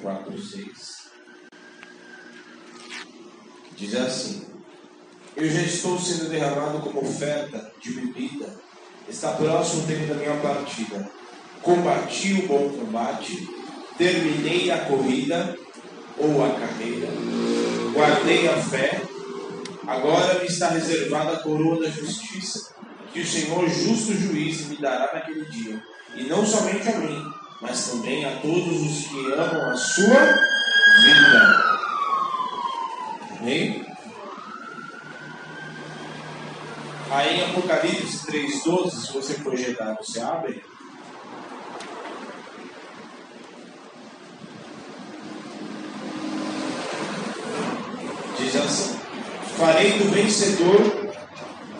4, 6. Diz assim: Eu já estou sendo derramado como oferta de bebida. Está próximo o tempo da minha partida. Combati o bom combate, terminei a corrida ou a carreira, guardei a fé. Agora me está reservada a coroa da justiça, que o Senhor, justo juiz, me dará naquele dia. E não somente a mim, mas também a todos os que amam a sua vida. Amém? Aí em Apocalipse 3,12, se você projetar, você abre. Diz assim: Farei do vencedor,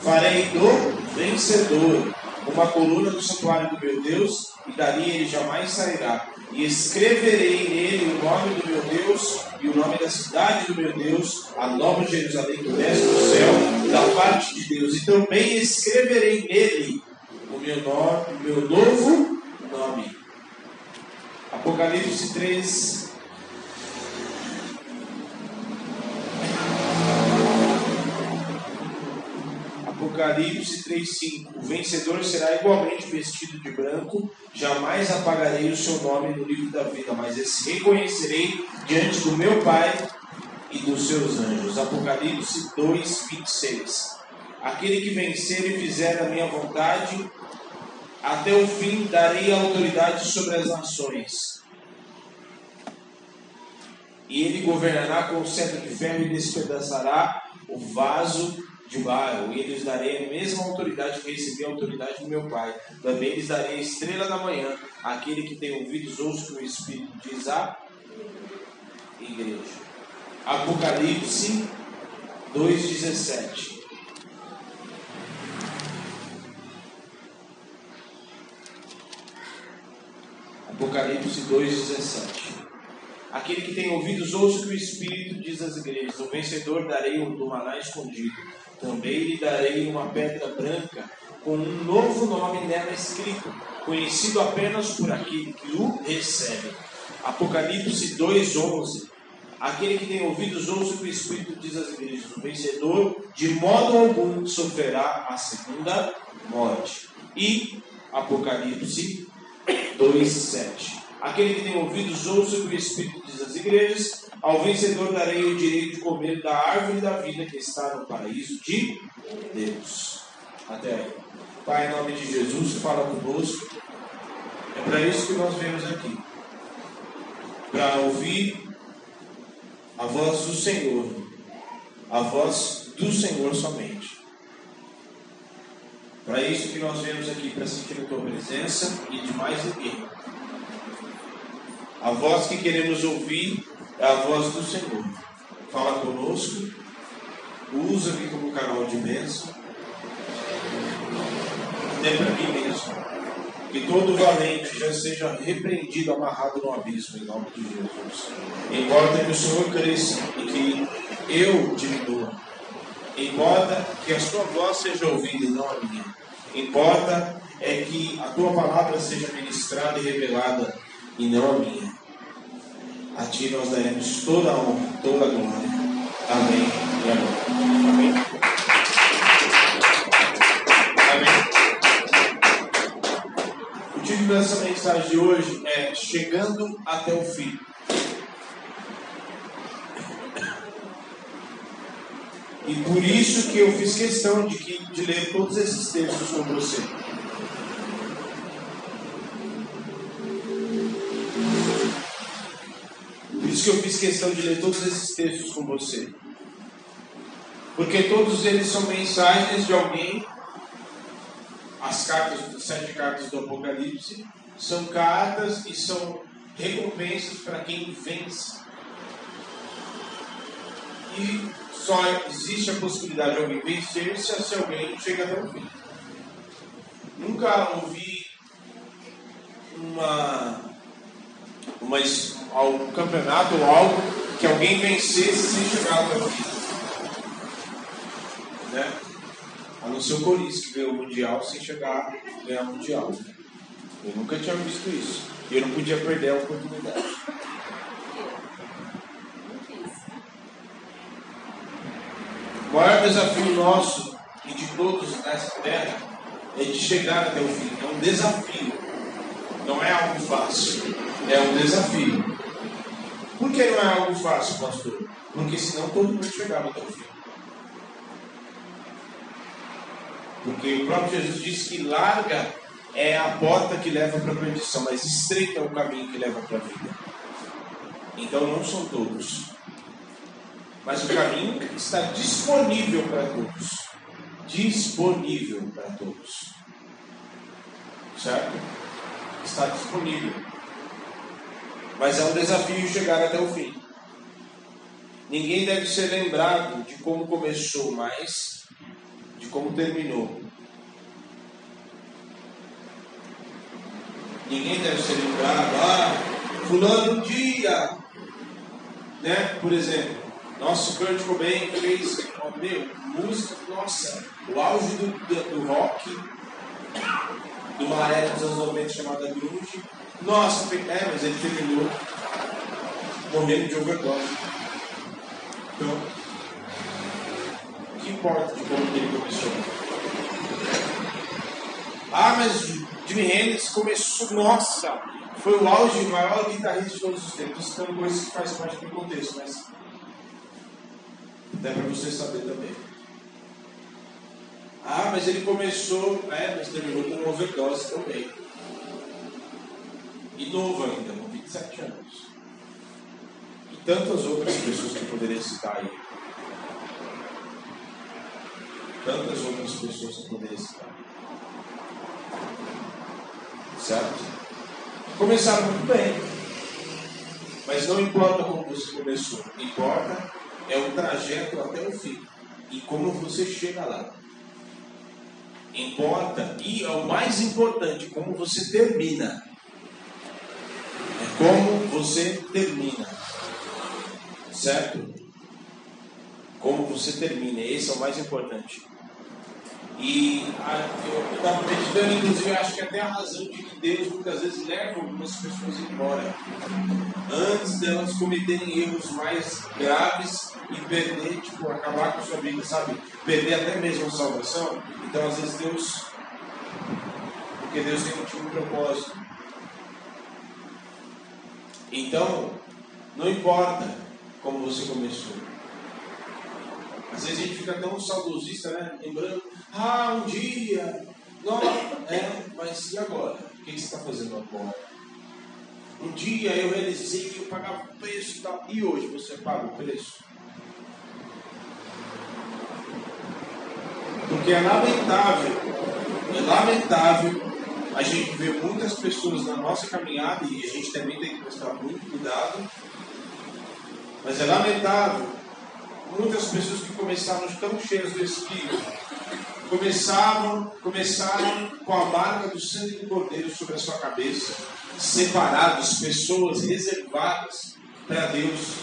farei do vencedor uma coluna do santuário do meu Deus, e dali ele jamais sairá. E escreverei nele o nome do meu Deus e o nome da cidade do meu Deus, a nova Jerusalém que desce do céu, da parte de Deus. E também escreverei nele o meu nome, o meu novo nome. Apocalipse 3, Apocalipse 3,5: O vencedor será igualmente vestido de branco, jamais apagarei o seu nome no livro da vida, mas esse reconhecerei diante do meu Pai e dos seus anjos. Apocalipse 2,26: Aquele que vencer e fizer a minha vontade, até o fim darei autoridade sobre as nações. E ele governará com o cetro de ferro e despedaçará o vaso de barro, e lhes darei a mesma autoridade que recebi a autoridade do meu Pai. Também lhes darei a estrela da manhã. Aquele que tem ouvidos, ouça que o Espírito diz à igreja. Apocalipse 2,17. Apocalipse 2,17. Aquele que tem ouvidos, ouça que o Espírito diz às igrejas. O vencedor darei o do maná escondido. Também lhe darei uma pedra branca com um novo nome nela escrito, conhecido apenas por aquele que o recebe. Apocalipse 2:11. Aquele que tem ouvidos ouça o que o Espírito diz às igrejas. O vencedor, de modo algum, sofrerá a segunda morte. E Apocalipse 2:7. Aquele que tem ouvidos ouça o que o Espírito diz às igrejas. Ao vencedor darei o direito de comer da árvore da vida que está no paraíso de Deus. Até aí. Pai, em nome de Jesus, fala conosco. É para isso que nós vemos aqui. Para ouvir a voz do Senhor. A voz do Senhor somente. Para isso que nós vemos aqui, para sentir a tua presença e de mais ninguém. A voz que queremos ouvir é a voz do Senhor. Fala conosco, usa-me como canal de bênção, até para mim mesmo. Que todo valente já seja repreendido, amarrado no abismo, em nome de Jesus. Importa que o Senhor cresça e que eu diminua. Importa que a sua voz seja ouvida e não a minha. Importa é que a tua palavra seja ministrada e revelada e não a minha. A ti nós daremos toda a honra, toda a glória. Amém e amém. Amém. Amém. O título dessa mensagem de hoje é Chegando até o fim. E por isso que eu fiz questão de, que, de ler todos esses textos com você. Isso que eu fiz questão de ler todos esses textos com você. Porque todos eles são mensagens de alguém. As cartas, as sete cartas do Apocalipse, são cartas e são recompensas para quem vence. E só existe a possibilidade de alguém vencer se, alguém chega até o fim. Nunca ouvi uma, mas ao campeonato ou algo que alguém vencesse sem chegar lá né? A não ser o Corinthians que ganhou o Mundial sem chegar a ganhar o Mundial. Eu nunca tinha visto isso. E eu não podia perder a oportunidade. É o maior desafio nosso e de todos nessa terra é de chegar até o fim. É um desafio. Não é algo fácil. É um desafio. Por que não é algo fácil, pastor? Porque senão todo mundo chegava até o fim. Porque o próprio Jesus disse que larga é a porta que leva para a perdição, mas estreito é o caminho que leva para a vida. Então não são todos. Mas o caminho está disponível para todos. Disponível para todos. Certo? Está disponível. Mas é um desafio chegar até o fim. Ninguém deve ser lembrado de como começou, mas de como terminou. Ninguém deve ser lembrado, ah, fulano um dia, né? Por exemplo, nosso Kurt Cobain fez, meu, música, nossa, o auge do, do, do rock, de uma era dos anos 90 chamada grunge. Nossa, é, mas ele terminou morrendo de overdose. Então, o que importa de como ele começou? Ah, mas Jimi Hendrix começou, nossa, foi o auge, o maior guitarrista de todos os tempos. Citando coisas que fazem parte do contexto, mas é para você saber também. Ah, mas ele começou, né, mas terminou com uma overdose também. E novo ainda, com 27 anos. E tantas outras pessoas que poderia citar aí. Tantas outras pessoas que poderia citar. Certo? Começaram muito bem. Mas não importa como você começou, importa é o trajeto até o fim e como você chega lá. Importa, e é o mais importante, como você termina. Como você termina. Certo? Como você termina, esse é o mais importante. E eu estava meditando, inclusive, acho que até a razão de que Deus muitas vezes leva algumas pessoas embora antes delas cometerem erros mais graves e perder, tipo, acabar com a sua vida, sabe? Perder até mesmo a salvação. Então, às vezes, Deus. Porque Deus tem um tipo de propósito. Então, não importa como você começou. Às vezes a gente fica tão saudosista, né? Lembrando, ah, um dia. Não, é, mas e agora? O que você está fazendo agora? Um dia eu realizei eu pagava o preço e tal. E hoje você paga o preço? Porque é lamentável, é lamentável a gente ver muitas pessoas na nossa caminhada, e a gente também tem que prestar muito cuidado, mas é lamentável muitas pessoas que começaram tão cheias do Espírito, começaram, começaram com a marca do sangue do Cordeiro sobre a sua cabeça, separados, pessoas reservadas para Deus,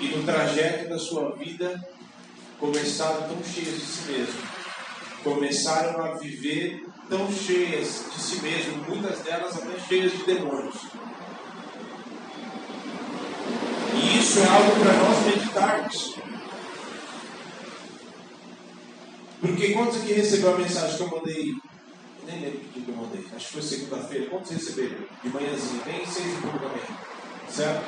e no trajeto da sua vida começaram tão cheias de si mesmo, começaram a viver tão cheias de si mesmo, muitas delas até cheias de demônios. E isso é algo para nós meditarmos. Porque quantos aqui recebeu a mensagem que eu mandei? Eu nem lembro que eu mandei. Acho que foi segunda-feira. Quantos receberam? De manhãzinha. Tem seis e pouco também. Certo?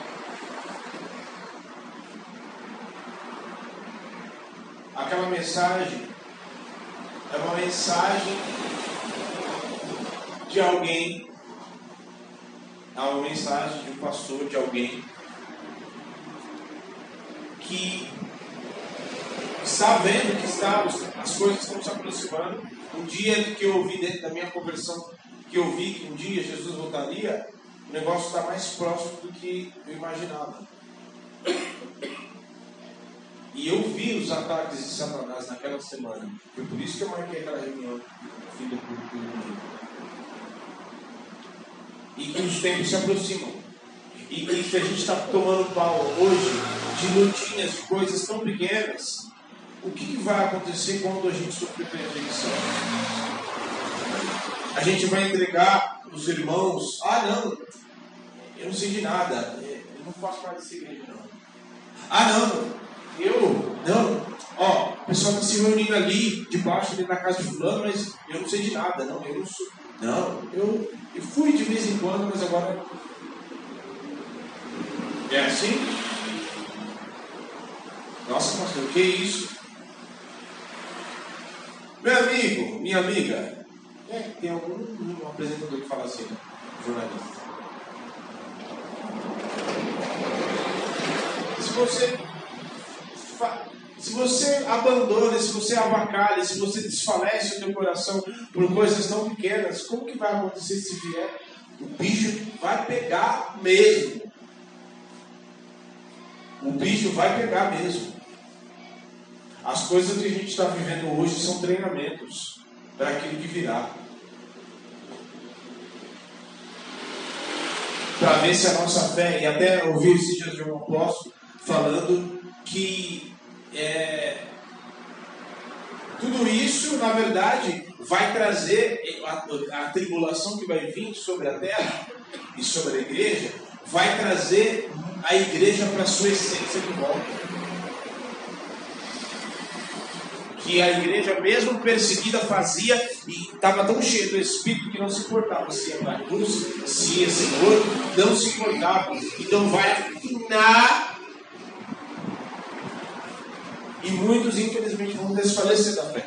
Aquela mensagem é uma mensagem de alguém. É uma mensagem de um pastor, de alguém que está vendo que está, as coisas estão se aproximando. Um dia que eu ouvi dentro da minha conversão, que eu vi que um dia Jesus voltaria, o negócio está mais próximo do que eu imaginava. E eu vi os ataques de Satanás naquela semana. Foi por isso que eu marquei aquela reunião no do culto E que os tempos se aproximam. E que a gente está tomando pau hoje de lutinhas, de coisas tão pequenas, o que vai acontecer quando a gente sofrer perseguição? A gente vai entregar os irmãos, ah não, eu não sei de nada, eu não faço parte dessa igreja não. Ah não, eu, não, Ó, o pessoal está se reunindo ali, debaixo, ali na casa de fulano, mas eu não sei de nada. Não, eu não sou. Não, eu, eu fui de vez em quando, mas agora. É assim? Nossa, pastor, o que é isso? Meu amigo, minha amiga, é, tem algum um apresentador que fala assim, né? jornalista. Se você se você abandona, se você avacalha, se você desfalece o teu coração por coisas tão pequenas, como que vai acontecer se vier? O bicho vai pegar mesmo. O bicho vai pegar mesmo. As coisas que a gente está vivendo hoje são treinamentos para aquilo que virá. Para ver se a nossa fé, e até ouvi esses dias de um apóstolo falando que é, tudo isso, na verdade, vai trazer a, a, tribulação que vai vir sobre a terra e sobre a igreja, vai trazer a igreja para a sua essência de volta. Que a igreja, mesmo perseguida, fazia e estava tão cheia do Espírito que não se importava se ia cruz, se ia Senhor, não se importava. Então vai afinar e muitos, infelizmente, vão desfalecer da fé.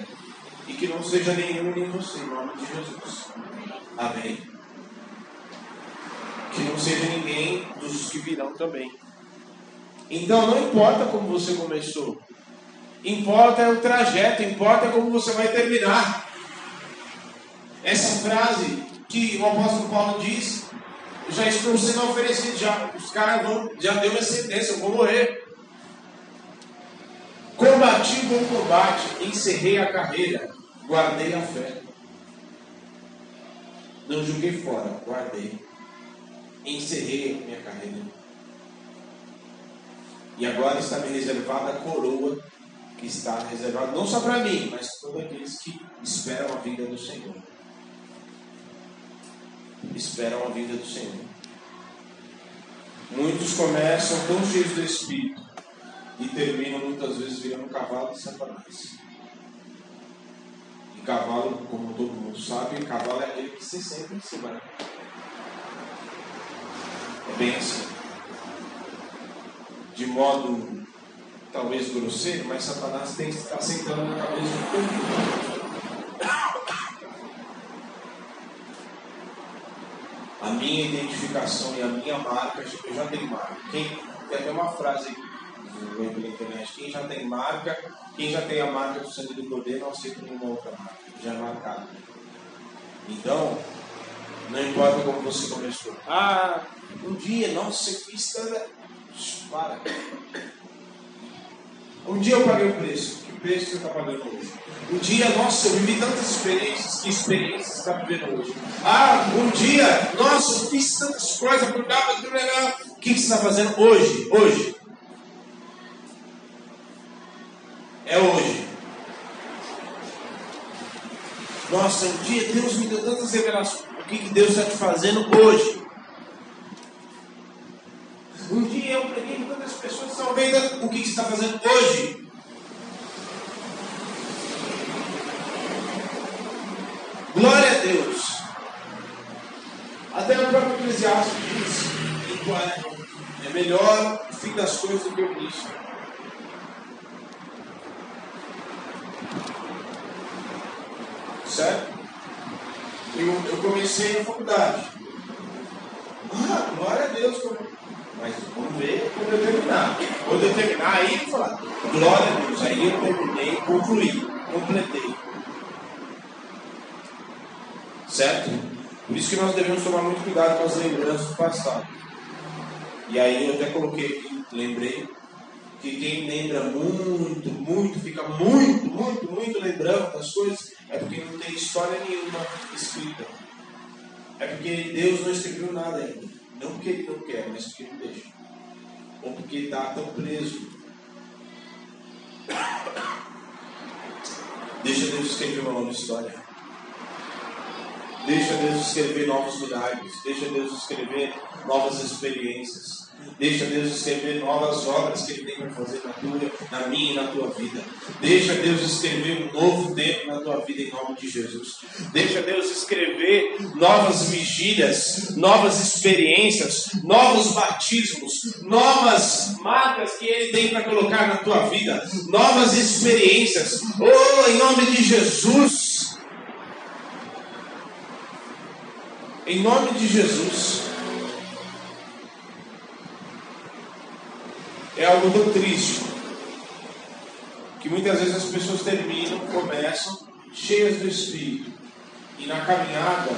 E que não seja nenhum nem você, em nome de Jesus. Amém. Que não seja ninguém dos que virão também. Então, não importa como você começou. Importa é o trajeto, importa como você vai terminar. Essa frase que o apóstolo Paulo diz, já estou sendo oferecido, já, os caras vão, já deu minha sentença, eu vou morrer. Combati o bom combate, encerrei a carreira, guardei a fé. Não joguei fora, guardei. Encerrei a minha carreira. E agora está me reservada a coroa que está reservada não só para mim, mas para todos aqueles que esperam a vinda do Senhor. Esperam a vinda do Senhor. Muitos começam tão cheios do Espírito e terminam muitas vezes virando cavalo de Satanás. E cavalo, como todo mundo sabe, cavalo é aquele que se senta em cima. Né? É bem assim. De modo talvez grosseiro, mas Satanás tem estar sentando na cabeça de todo mundo. A minha identificação e a minha marca, eu já tenho marca. Quem, tem até uma frase aqui pela internet. Quem já tem marca, quem já tem a marca do sangue do poder, não aceita nenhuma outra marca. Já é marcado. Então, não importa como você começou. Ah, um dia, nossa, eu fiz. Para. Um dia eu paguei o preço. Que preço você está pagando hoje? Um dia, nossa, eu vivi tantas experiências. Que experiências você está vivendo hoje? Ah, um dia, nossa, eu fiz tantas coisas por causa do O que você está fazendo hoje? Hoje. É hoje. Nossa, um dia Deus me deu tantas revelações. O que, que Deus está te fazendo hoje? Um dia eu preguei com tantas pessoas salveiras. O que, que você está fazendo hoje? Glória a Deus. Até o próprio Eclesiastes diz é melhor o fim das coisas do que o início. Certo? Eu, eu comecei na faculdade. Ah, glória a Deus. Mas vamos ver quando eu terminar. Quando aí vou falar, glória a Deus. Aí eu terminei, concluí, completei. Certo? Por isso que nós devemos tomar muito cuidado com as lembranças do passado. E aí eu até coloquei, lembrei, que quem lembra muito, muito, fica muito, muito, muito lembrando das coisas, é porque não tem história nenhuma escrita. É porque Deus não escreveu nada ainda. Não porque Ele não quer, mas porque não deixa. Ou porque está tão preso. Deixa Deus escrever uma nova história. Deixa Deus escrever novos milagres. Deixa Deus escrever novas experiências. Deixa Deus escrever novas obras que Ele tem para fazer na tua, na minha e na tua vida. Deixa Deus escrever um novo tempo na tua vida em nome de Jesus. Deixa Deus escrever novas vigílias, novas experiências, novos batismos, novas marcas que Ele tem para colocar na tua vida, novas experiências. Oh, em nome de Jesus. Em nome de Jesus. É algo tão triste que muitas vezes as pessoas terminam, começam cheias do Espírito e na caminhada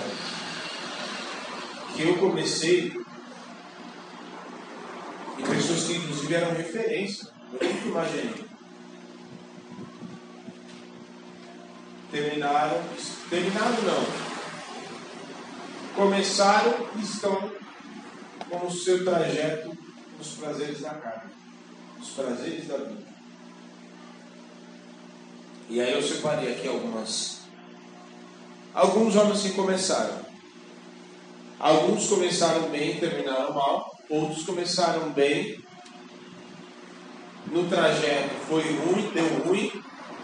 que eu comecei e pessoas que inclusive eram referência, eu nunca imaginei. Terminaram, terminaram não. Começaram e estão com o seu trajeto nos prazeres da carne os prazeres da vida. E aí eu separei aqui algumas. Alguns homens que começaram. Alguns começaram bem e terminaram mal. Outros começaram bem. No trajeto foi ruim, deu ruim,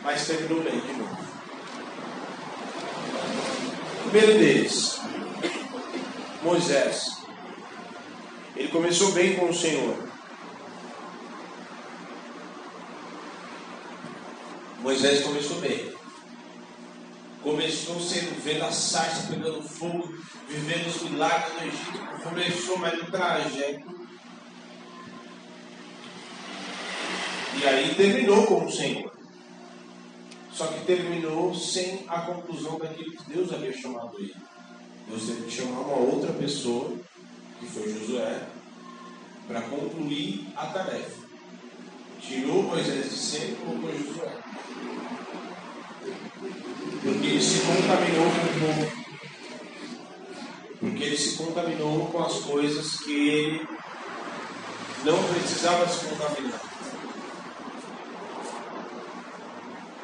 mas terminou bem de novo. Primeiro deles, Moisés. Ele começou bem com o Senhor. Moisés começou bem. Começou sendo vendo a sarça pegando fogo, vivendo os milagres no Egito. Começou, mas no trajeto. E aí terminou com o Senhor. Só que terminou sem a conclusão daquilo que Deus havia chamado ele. Deus teve que chamar uma outra pessoa, que foi Josué, para concluir a tarefa. Tirou Moisés de cena e colocou Josué. Porque ele se contaminou com o povo. Porque ele se contaminou com as coisas que ele não precisava se contaminar.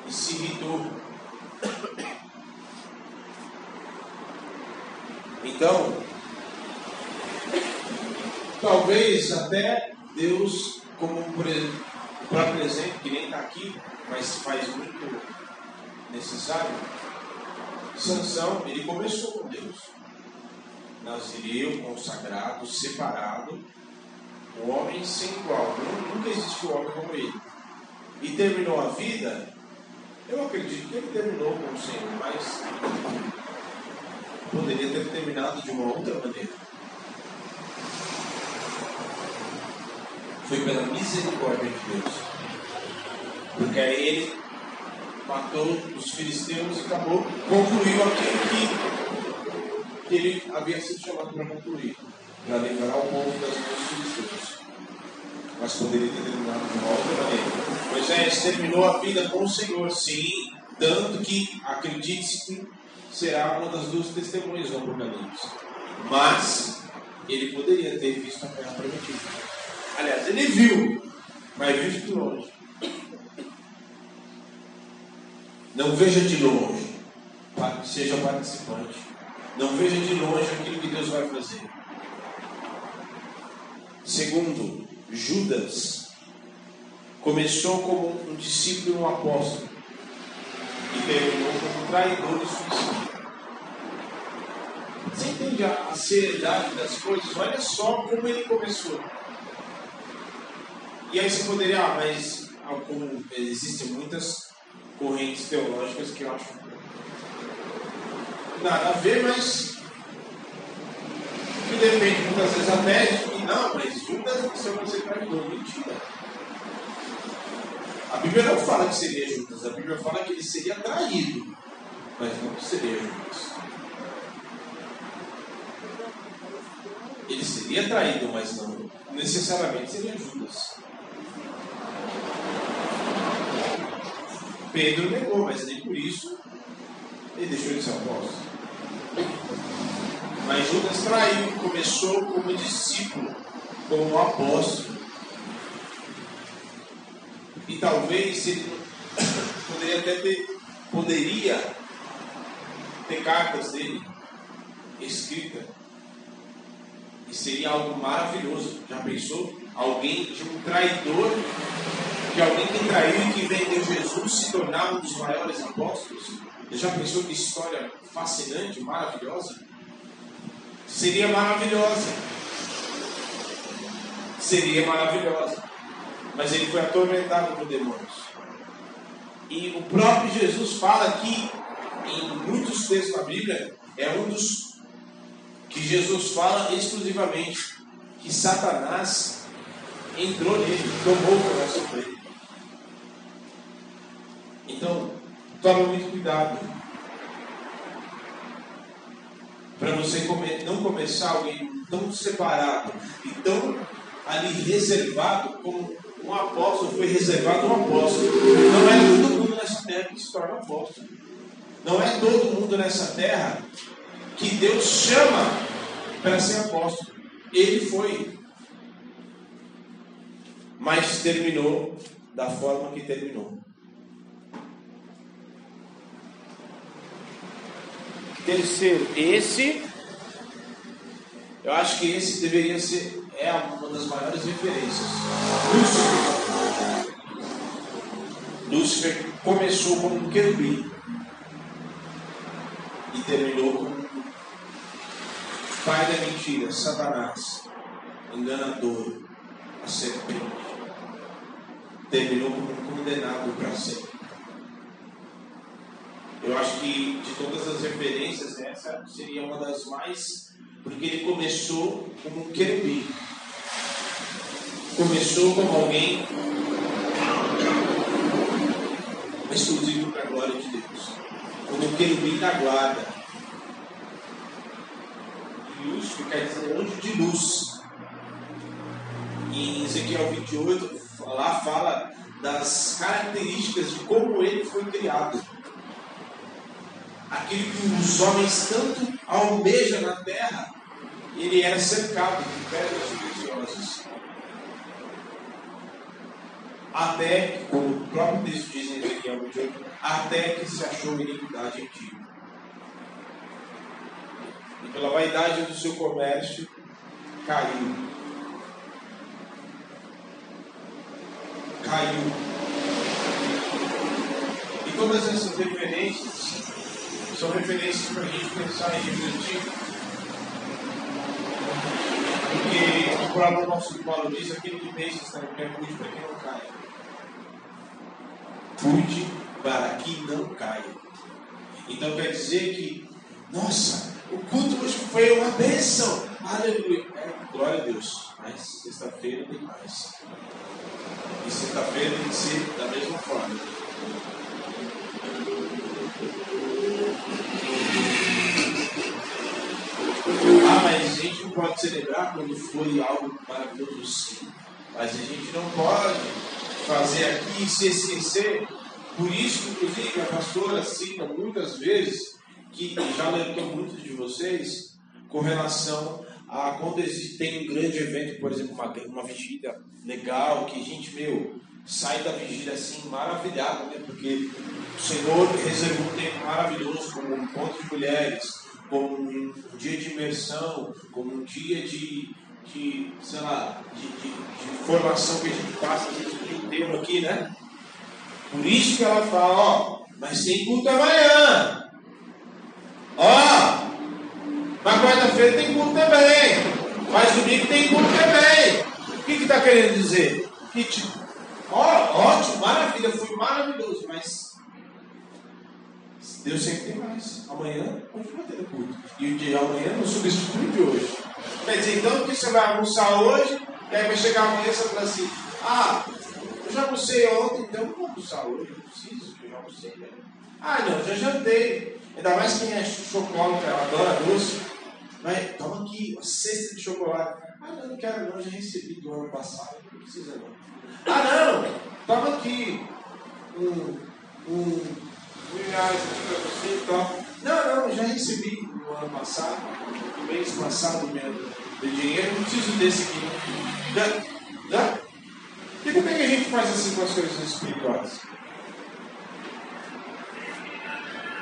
E se irritou. Então, talvez até Deus, como próprio exemplo, que nem está aqui, mas faz muito necessário. Sansão, ele começou com Deus. Nazireu, consagrado, separado, um homem sem igual. Nunca existiu homem como ele. E terminou a vida, eu acredito que ele terminou com o Senhor, mas poderia ter terminado de uma outra maneira. Foi pela misericórdia de Deus. Porque ele matou os filisteus e acabou, concluiu aquilo que, que ele havia sido chamado para concluir, para livrar o povo das mãos filisteus. Mas poderia ter terminado de uma outra maneira. Moisés terminou a vida com o Senhor, sim, tanto que acredite que será uma das duas testemunhas do Apocalipse. Mas ele poderia ter visto a terra prometida. Aliás, ele viu, mas viu de longe. Não veja de longe, seja participante. Não veja de longe aquilo que Deus vai fazer. Segundo, Judas começou como um discípulo e um apóstolo e terminou como traidor e suicida. Você entende a, seriedade das coisas? Olha só como ele começou. E aí você poderia, ah, mas ah, como existem muitas correntes teológicas que eu acho nada a ver, mas que depende muitas vezes até de que não, mas Judas você traidor. Mentira. A Bíblia não fala que seria Judas, a Bíblia fala que ele seria traído, mas não que seria Judas. Ele seria traído, mas não necessariamente seria Judas. Pedro negou, mas nem por isso ele deixou de ser apóstolo. Mas Judas traiu, começou como discípulo, como apóstolo. E talvez ele poderia até ter, poderia ter cartas dele escrita. E seria algo maravilhoso. Já pensou? Alguém de um traidor, de alguém que traiu e que vendeu Jesus se tornar um dos maiores apóstolos? Já pensou que história fascinante, maravilhosa? Seria maravilhosa. Seria maravilhosa. Mas ele foi atormentado por demônios. E o próprio Jesus fala que, em muitos textos da Bíblia, é um dos que Jesus fala exclusivamente que Satanás entrou nele, tomou o coração dele. Então, tome muito cuidado para você não começar alguém tão separado e tão ali reservado como um apóstolo foi reservado um apóstolo. Não é todo mundo nessa terra que se torna apóstolo. Não é todo mundo nessa terra que Deus chama para ser apóstolo. Ele foi. Mas terminou da forma que terminou. Terceiro, esse, eu acho que esse deveria ser é uma das maiores referências. Lúcifer. Lúcifer começou como um querubim e terminou como pai da mentira, Satanás, enganador, a serpente. Terminou como um condenado para sempre. Eu acho que de todas as referências, essa seria uma das mais. Porque ele começou como um querubim começou como alguém exclusivo para a glória de Deus, como o querubim da guarda. E luz quer dizer anjo de luz. Em Ezequiel 28, lá fala das características de como ele foi criado. Aquilo que os homens tanto almejam na terra, ele era cercado de pedras preciosas até, como o próprio texto diz em Ezequiel 28, até que se achou iniquidade em ti. E pela vaidade do seu comércio, caiu. Caiu. E todas essas referências são referências para a gente pensar e refletir. Porque o próprio nosso Paulo diz: aquele que pensa está em pé, cuide para que não caia cuide para que não caia. Então quer dizer que, nossa, o culto hoje foi uma bênção. Aleluia. É, glória a Deus. Mas sexta-feira tem mais. E sexta-feira tem que ser da mesma forma. Ah, mas a gente não pode celebrar quando foi algo maravilhoso, sim. Mas a gente não pode fazer aqui e se esquecer. Por isso, inclusive, a pastora cita muitas vezes, que já alertou muitos de vocês, com relação a quando tem um grande evento, por exemplo, uma, uma vigília legal, que a gente, meu, sai da vigília assim maravilhado, né? Porque o Senhor reservou um tempo maravilhoso, como um encontro de mulheres, como um dia de imersão, como um dia de, de sei lá, de, de, de formação que a gente passa a gente dia inteiro aqui, né? Por isso que ela fala, ó, mas tem culto amanhã. Ó, na quarta-feira tem culto também. Mas domingo tem culto também. O que está querendo dizer? Que tipo, ó, ótimo, maravilha, foi maravilhoso, mas Deus sempre tem mais. Amanhã continua tendo culto. E o dia de amanhã não substitui de hoje. Quer dizer, então que você vai almoçar hoje, e aí vai chegar amanhã e você fala assim, ah, eu já almocei ontem, então eu vou almoçar hoje, eu preciso, eu já almocei. Né? Ah, não, já jantei. Ainda mais quem é chocolate, ela adora doce. Vai, toma aqui, uma cesta de chocolate. Ah, não, não quero não, já recebi do ano passado, não precisa não. Ah, não, toma aqui um, um, reais aqui para você e tal. Não, não, já recebi no ano passado, no mês passado mesmo, de dinheiro, não preciso desse aqui. Já, já? E como é que a gente faz assim com as coisas espirituais?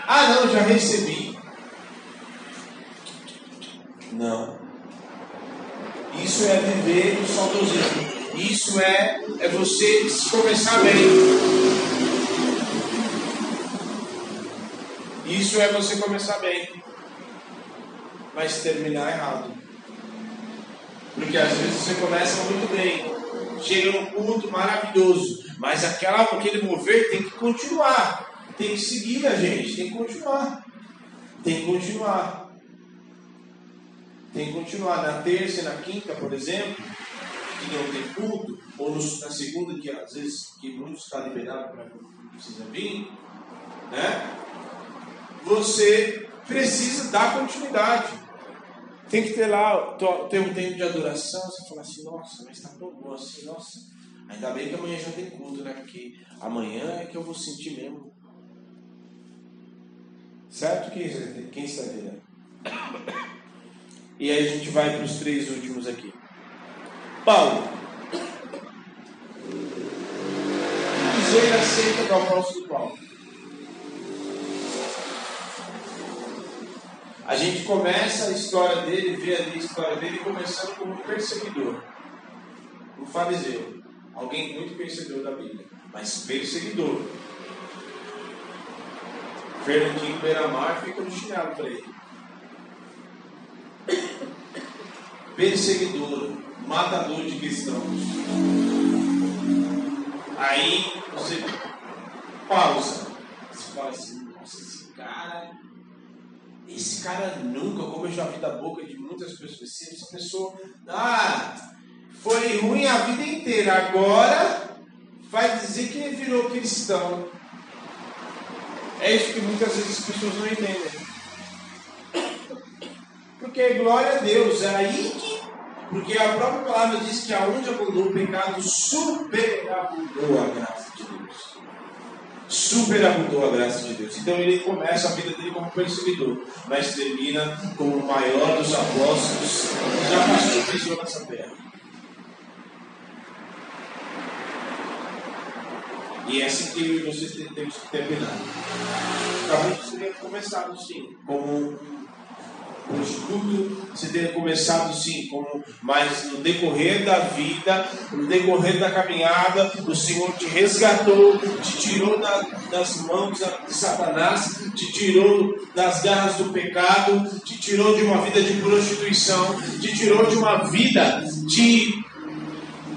Ah, não, já recebi. Não. Isso é viver no saudosismo. Isso é, é você começar bem. Isso é você começar bem. Mas terminar errado. Porque às vezes você começa muito bem. Chega num culto maravilhoso. Mas aquela, aquele mover tem que continuar. Tem que seguir a gente. Tem que continuar. Tem que continuar. Tem que continuar. Na terça e na quinta, por exemplo, que não tem culto, ou na segunda, que às vezes que muitos está liberado para precisa vir, né? Você precisa dar continuidade. Tem que ter lá, ter um tempo de adoração, você fala assim, nossa, mas está tão bom assim, nossa. Ainda bem que amanhã já tem culto, né? Porque amanhã é que eu vou sentir mesmo. Certo? Quem, quem está entendendo? E aí a gente vai para os três últimos aqui. Paulo. Dizer aceita do apóstolo Paulo. A gente começa a história dele, vê ali a história dele começando como perseguidor. Um fariseu. Alguém muito conhecedor da Bíblia, mas perseguidor. Fernandinho Beiramar fica no chinelo para ele. Perseguidor matador de cristãos. Aí você pausa. Você fala assim, nossa, esse cara. Esse cara nunca, como eu já vi da boca de muitas pessoas, essa pessoa. Ah, foi ruim a vida inteira. Agora vai dizer que virou cristão. É isso que muitas vezes as pessoas não entendem. Porque glória a Deus, é aí que porque a própria palavra diz que aonde abundou o pecado, superabundou a graça Deus. Superabundou a graça de Deus. Então ele começa a vida dele como perseguidor, mas termina como o maior dos apóstolos que já passou pisou nessa terra. E é assim que eu e vocês temos que terminar. Talvez você tenha começado sim, como prostituto, você ter começado sim, como, mas no decorrer da vida, no decorrer da caminhada, o Senhor te resgatou, te tirou da, das mãos de Satanás, te tirou das garras do pecado, te tirou de uma vida de prostituição, te tirou de uma vida de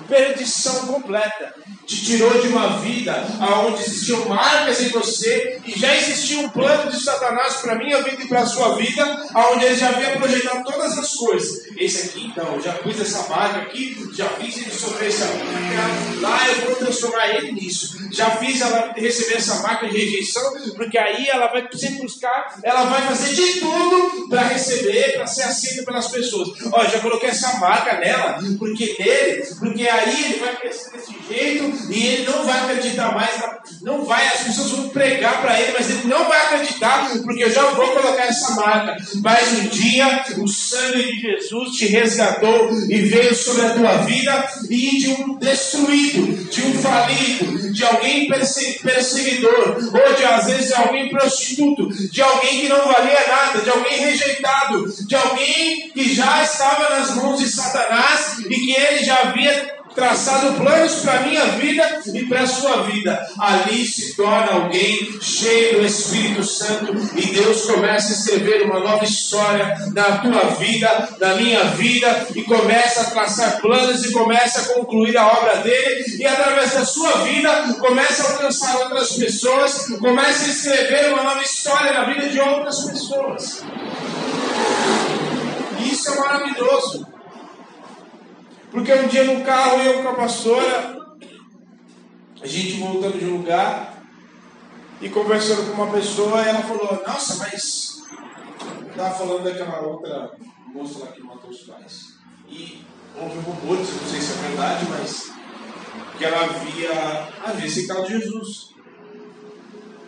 perdição completa te tirou de uma vida onde existiam marcas em você e já existia um plano de Satanás para minha vida e para a sua vida, onde ele já havia projetado todas as coisas. Esse aqui, então, já pus essa marca aqui, já fiz ele sofrer essa marca, lá eu vou transformar ele nisso. Já fiz ela receber essa marca de rejeição, porque aí ela vai sempre buscar, ela vai fazer de tudo para receber, para ser aceita pelas pessoas. Ó, já coloquei essa marca nela, porque nele, porque aí ele vai crescer desse jeito e ele não vai acreditar mais, não vai, as pessoas vão pregar para ele, mas ele não vai acreditar, porque eu já vou colocar essa marca. Mas um dia o sangue de Jesus te resgatou e veio sobre a tua vida e de um destruído, de um falido, de alguém perseguidor, ou de às vezes de alguém prostituto, de alguém que não valia nada, de alguém rejeitado, de alguém que já estava nas mãos de Satanás e que ele já havia traçado planos para a minha vida e para a sua vida. Ali se torna alguém cheio do Espírito Santo e Deus começa a escrever uma nova história na tua vida, na minha vida, e começa a traçar planos e começa a concluir a obra dele, e através da sua vida começa a alcançar outras pessoas, começa a escrever uma nova história na vida de outras pessoas. Isso é maravilhoso. Porque um dia no carro eu com a pastora, a gente voltando de um lugar e conversando com uma pessoa, ela falou: Nossa, mas. Estava falando daquela outra moça lá que matou os pais. E houve rumores, não sei se é verdade, mas que ela havia, havia aceitado Jesus.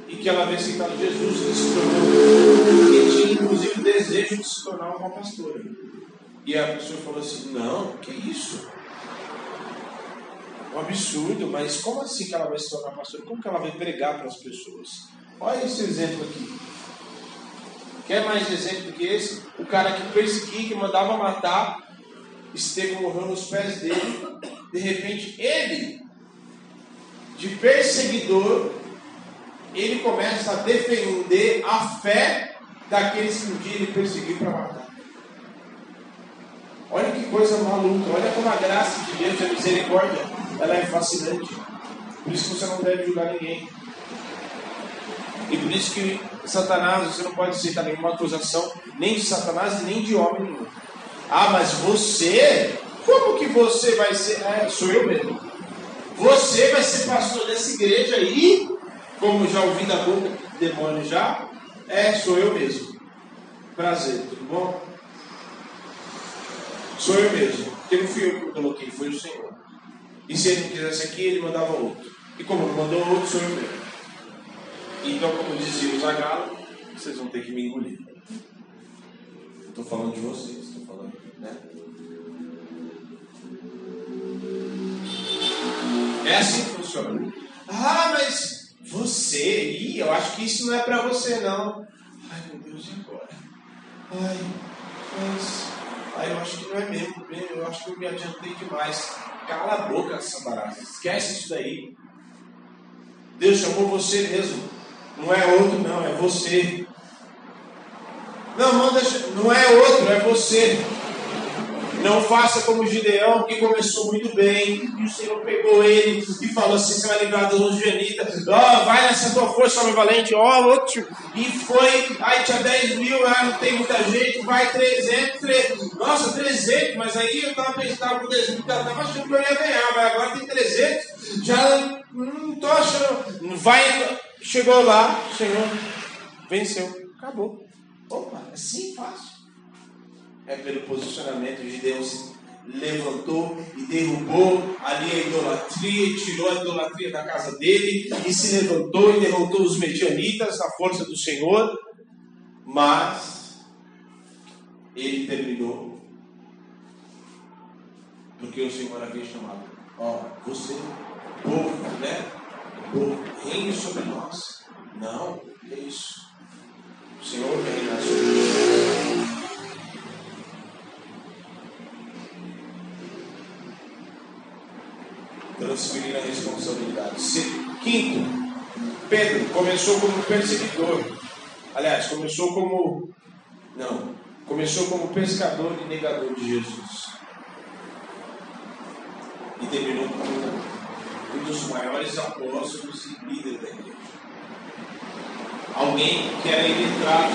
E que ela havia aceitado Jesus e se tornou. E tinha inclusive desejo de se tornar uma pastora. E a pessoa falou assim: Não, que isso? Um absurdo, mas como assim que ela vai se tornar pastora? Como que ela vai pregar para as pessoas? Olha esse exemplo aqui. Quer mais exemplo que esse? O cara que perseguia, que mandava matar, Estevão morreu nos pés dele. De repente, ele, de perseguidor, ele começa a defender a fé daqueles que um dia ele perseguiu para matar. Olha que coisa maluca, olha como a graça de Deus, a misericórdia, ela é fascinante. Por isso que você não deve julgar ninguém. E por isso que Satanás, você não pode aceitar nenhuma acusação, nem de Satanás, nem de homem nenhum. Ah, mas você? Como que você vai ser? É, sou eu mesmo. Você vai ser pastor dessa igreja aí? Como já ouvi da boca demônio já? É, sou eu mesmo. Prazer, tudo bom? Sou eu mesmo. Porque não fui eu que coloquei, foi o Senhor. E se ele não quisesse aqui, ele mandava outro. E como não mandou outro, sou eu mesmo. Então, como dizia o Zagalo, vocês vão ter que me engolir. Estou falando de vocês, estou falando, né? É assim que funciona. Ah, mas você, ih, eu acho que isso não é para você, não. Ai, meu Deus, e agora? Ai, mas. Ai, eu acho que não é mesmo, eu acho que eu me adiantei demais. Cala a boca, Sabarás. Esquece isso daí. Deus chamou você mesmo. Não é outro, não, é você. Não, não, deixa, não é outro, é você. Não faça como Gideão, que começou muito bem, e o Senhor pegou ele e falou assim: você vai livrar dos Gianitas, ó, oh, vai nessa tua força, homem valente, ó, oh, outro. E foi, aí tinha 10 mil, ah, não tem muita gente, vai 300, 300. Nossa, 300, mas aí eu estava pensando com 10 mil, estava achando que eu ia ganhar, mas agora tem 300, já não estou achando. Vai, chegou lá, Senhor, venceu, acabou. Opa, assim fácil é pelo posicionamento de Deus levantou e derrubou ali a idolatria, tirou a idolatria da casa dele e se levantou e derrotou os medianitas na força do Senhor, mas ele terminou porque o Senhor havia chamado, ó, você, povo, né? Povo, reine sobre nós. Não, é isso. O Senhor reina sobre nós. Transferir a responsabilidade. Quinto, Pedro começou como perseguidor. Aliás, começou como. Não, começou como pescador e negador de Jesus. E terminou como um dos maiores apóstolos e líder da igreja. Alguém que era iletrado,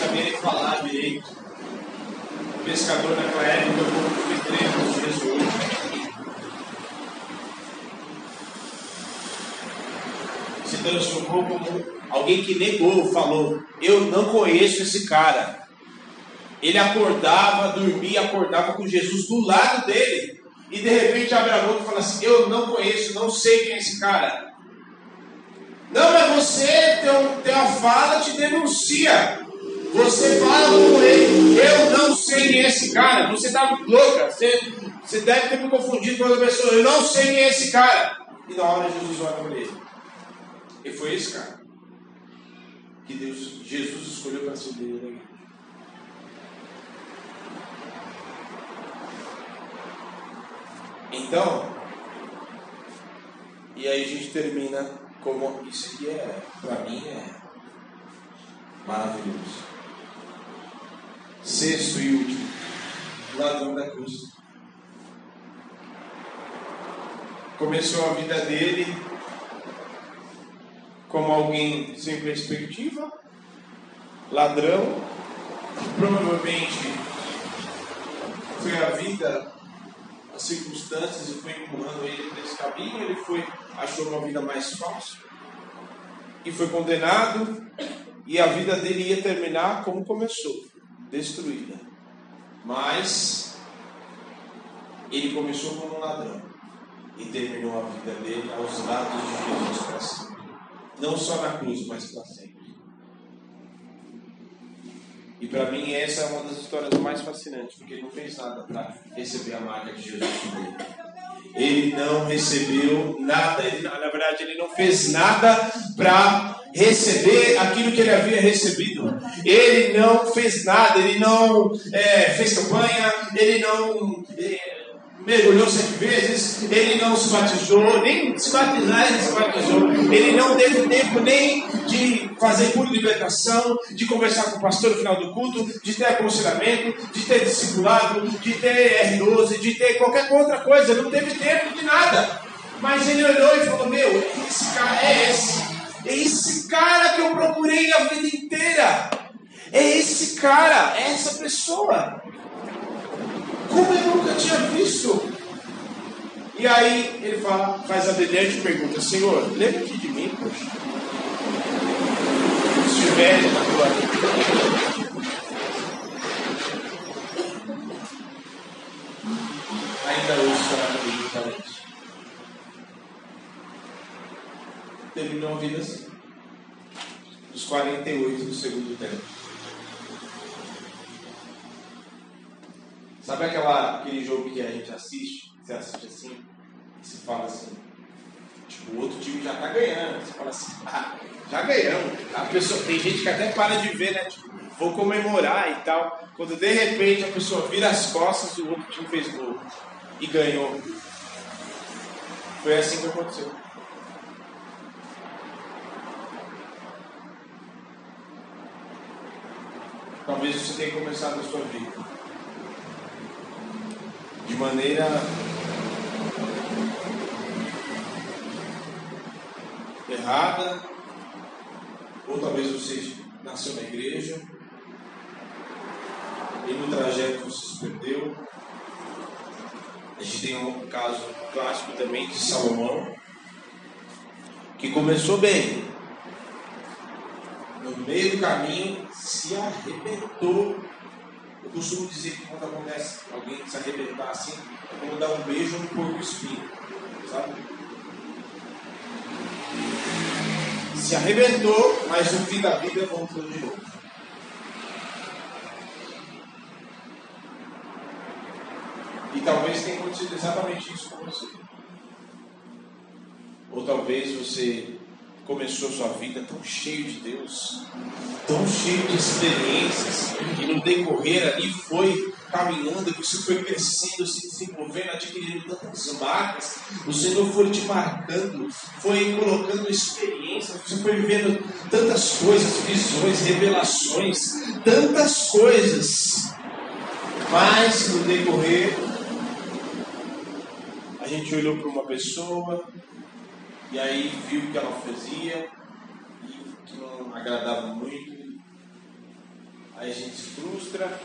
sabia falar direito. Pescador naquela época, como pedreiro de Jesus transformou como alguém que negou, falou: Eu não conheço esse cara. Ele acordava, dormia, acordava com Jesus do lado dele. E de repente abre a boca e fala assim: Eu não conheço, não sei quem é esse cara. Não, mas você tem uma fala, te denuncia. Você fala com ele, eu não sei quem é esse cara. Você está louca, você, você deve ter me confundido com outra pessoa. Eu não sei quem é esse cara. E na hora Jesus olha para ele. E foi esse cara que Deus, Jesus escolheu para ser líder da igreja. Então, e aí a gente termina como isso aqui é, para mim, é maravilhoso. Sexto e último, ladrão da cruz. Começou a vida dele como alguém sem perspectiva, ladrão, provavelmente foi a vida, as circunstâncias e foi empurrando ele para esse caminho, ele foi, achou uma vida mais fácil e foi condenado e a vida dele ia terminar como começou, destruída. Mas ele começou como um ladrão e terminou a vida dele aos lados de Jesus sempre. Não só na cruz, mas para sempre. E para mim essa é uma das histórias mais fascinantes, porque ele não fez nada para receber a marca de Jesus nele. Ele não recebeu nada, ele, na verdade ele não fez nada para receber aquilo que ele havia recebido. Ele não fez nada, ele não é, fez campanha, ele não é, mergulhou sete vezes, ele não se batizou, nem se batizar ele se batizou, ele não teve tempo nem de fazer por libertação, de conversar com o pastor no final do culto, de ter aconselhamento, de ter discipulado, de ter R12, de ter qualquer outra coisa, não teve tempo de nada. Mas ele olhou e falou: Meu, esse cara é esse. É esse cara que eu procurei a vida inteira. É esse cara, é essa pessoa. Como eu nunca tinha visto. E aí ele fala, faz a brilhante pergunta, Senhor, lembra-te de mim, poxa. Estiver na tua Ainda hoje está comigo talento. terminou a vida assim. Dos 48 do segundo tempo. Sabe aquela, aquele jogo que a gente assiste? Você assiste assim? E se fala assim. Tipo, o outro time já tá ganhando. Você fala assim, ah, já ganhamos. A pessoa, tem gente que até para de ver, né? Tipo, vou comemorar e tal. Quando de repente a pessoa vira as costas e o outro time fez gol. E ganhou. Foi assim que aconteceu. talvez você tenha começado a sua vida de maneira errada, ou talvez você nasceu na igreja e no trajeto você se perdeu. A gente tem um caso clássico também de Salomão, que começou bem, no meio do caminho se arrebentou. Costumo dizer que quando acontece alguém se arrebentar assim, é como dar um beijo no porco espinho, sabe? Se arrebentou, mas no fim da vida voltou de novo. E talvez tenha acontecido exatamente isso com você. Ou talvez você começou sua vida tão cheio de Deus, tão cheio de experiências, e no decorrer ali foi caminhando, você foi crescendo, se desenvolvendo, adquirindo tantas marcas, o Senhor foi te marcando, foi colocando experiências, você foi vivendo tantas coisas, visões, revelações, tantas coisas, mas no decorrer a gente olhou para uma pessoa, e aí viu o que ela fazia e que não agradava muito. Aí a gente se frustra,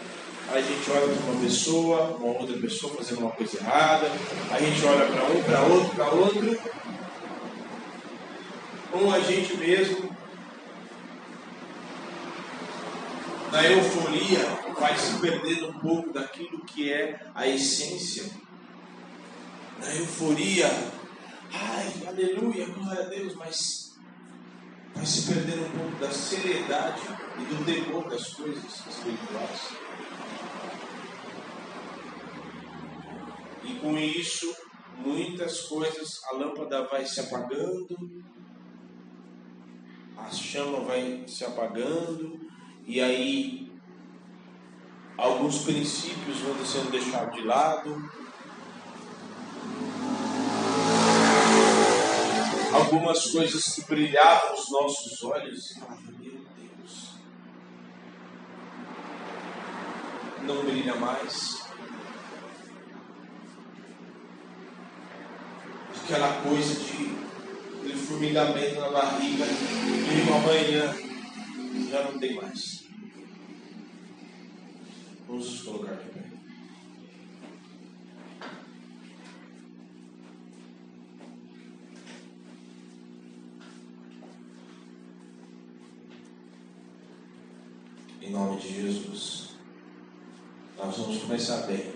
aí a gente olha para uma pessoa, uma outra pessoa fazendo uma coisa errada, aí a gente olha para um, para outro, para outro. Ou a gente mesmo, na euforia, vai se perdendo um pouco daquilo que é a essência. Na euforia, Ai, aleluia, glória a Deus, mas vai se perdendo um pouco da seriedade e do temor das coisas espirituais. E com isso, muitas coisas, a lâmpada vai se apagando, a chama vai se apagando, e aí alguns princípios vão sendo deixados de lado, algumas coisas que brilhavam os nossos olhos. Meu Deus, não brilha mais. Aquela coisa de, de formigamento na barriga, e amanhã já não tem mais. Vamos nos colocar de pé. Em nome de Jesus. Nós vamos começar bem.